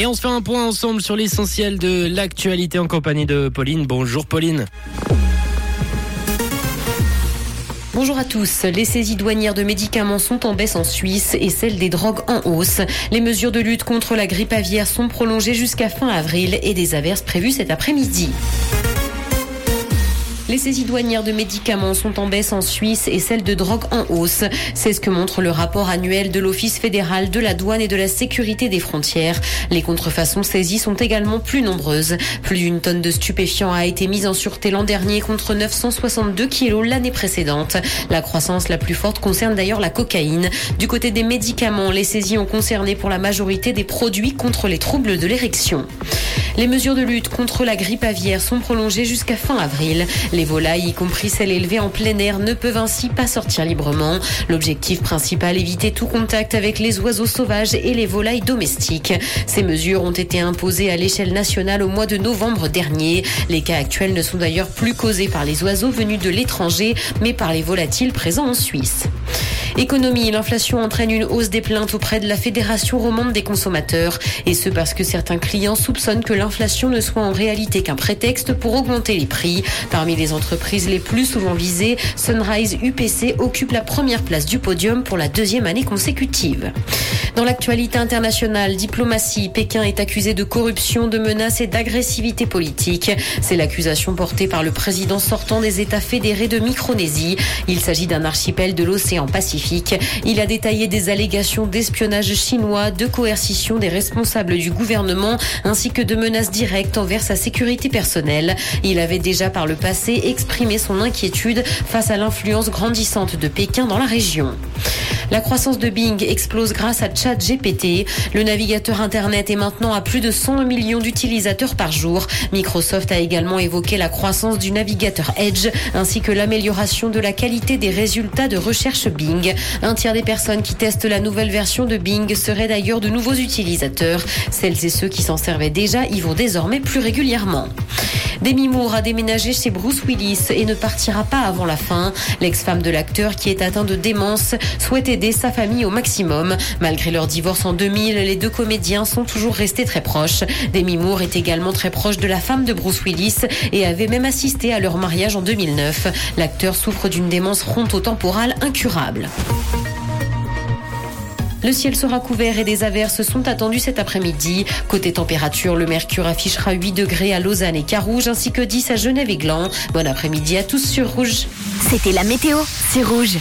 Et on se fait un point ensemble sur l'essentiel de l'actualité en compagnie de Pauline. Bonjour Pauline. Bonjour à tous. Les saisies douanières de médicaments sont en baisse en Suisse et celles des drogues en hausse. Les mesures de lutte contre la grippe aviaire sont prolongées jusqu'à fin avril et des averses prévues cet après-midi. Les saisies douanières de médicaments sont en baisse en Suisse et celles de drogue en hausse. C'est ce que montre le rapport annuel de l'Office fédéral de la douane et de la sécurité des frontières. Les contrefaçons saisies sont également plus nombreuses. Plus d'une tonne de stupéfiants a été mise en sûreté l'an dernier contre 962 kilos l'année précédente. La croissance la plus forte concerne d'ailleurs la cocaïne. Du côté des médicaments, les saisies ont concerné pour la majorité des produits contre les troubles de l'érection. Les mesures de lutte contre la grippe aviaire sont prolongées jusqu'à fin avril. Les volailles, y compris celles élevées en plein air, ne peuvent ainsi pas sortir librement. L'objectif principal, éviter tout contact avec les oiseaux sauvages et les volailles domestiques. Ces mesures ont été imposées à l'échelle nationale au mois de novembre dernier. Les cas actuels ne sont d'ailleurs plus causés par les oiseaux venus de l'étranger, mais par les volatiles présents en Suisse. Économie, l'inflation entraîne une hausse des plaintes auprès de la Fédération romande des consommateurs. Et ce parce que certains clients soupçonnent que l'inflation ne soit en réalité qu'un prétexte pour augmenter les prix. Parmi les entreprises les plus souvent visées, Sunrise UPC occupe la première place du podium pour la deuxième année consécutive. Dans l'actualité internationale, diplomatie, Pékin est accusé de corruption, de menaces et d'agressivité politique. C'est l'accusation portée par le président sortant des États fédérés de Micronésie. Il s'agit d'un archipel de l'océan Pacifique. Il a détaillé des allégations d'espionnage chinois, de coercition des responsables du gouvernement, ainsi que de menaces directes envers sa sécurité personnelle. Il avait déjà par le passé exprimé son inquiétude face à l'influence grandissante de Pékin dans la région. La croissance de Bing explose grâce à ChatGPT. Le navigateur Internet est maintenant à plus de 100 millions d'utilisateurs par jour. Microsoft a également évoqué la croissance du navigateur Edge ainsi que l'amélioration de la qualité des résultats de recherche Bing. Un tiers des personnes qui testent la nouvelle version de Bing seraient d'ailleurs de nouveaux utilisateurs. Celles et ceux qui s'en servaient déjà y vont désormais plus régulièrement. Demi Moore a déménagé chez Bruce Willis et ne partira pas avant la fin. L'ex-femme de l'acteur qui est atteint de démence souhaite sa famille au maximum. Malgré leur divorce en 2000, les deux comédiens sont toujours restés très proches. Demi Moore est également très proche de la femme de Bruce Willis et avait même assisté à leur mariage en 2009. L'acteur souffre d'une démence frontotemporale incurable. Le ciel sera couvert et des averses sont attendues cet après-midi. Côté température, le mercure affichera 8 degrés à Lausanne et Carouge ainsi que 10 à Genève et Gland. Bon après-midi à tous sur Rouge. C'était la météo, c'est Rouge.